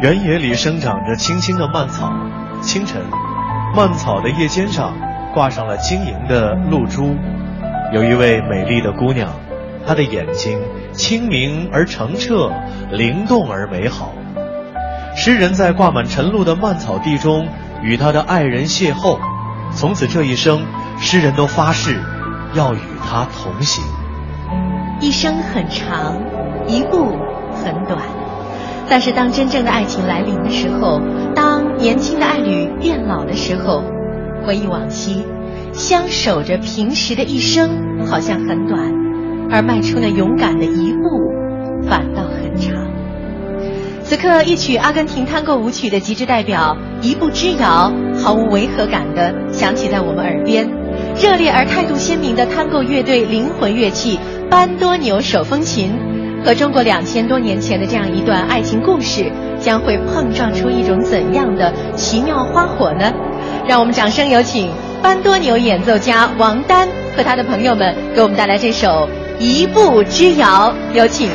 原野里生长着青青的蔓草。清晨，蔓草的叶尖上挂上了晶莹的露珠。有一位美丽的姑娘，她的眼睛清明而澄澈，灵动而美好。诗人在挂满晨露的蔓草地中与他的爱人邂逅，从此这一生，诗人都发誓要与她同行。一生很长，一步。但是当真正的爱情来临的时候，当年轻的爱侣变老的时候，回忆往昔，相守着平时的一生好像很短，而迈出那勇敢的一步反倒很长。此刻，一曲阿根廷探戈舞曲的极致代表《一步之遥》，毫无违和感的响起在我们耳边。热烈而态度鲜明的探戈乐队灵魂乐器班多纽手风琴。和中国两千多年前的这样一段爱情故事，将会碰撞出一种怎样的奇妙花火呢？让我们掌声有请班多牛演奏家王丹和他的朋友们给我们带来这首《一步之遥》，有请。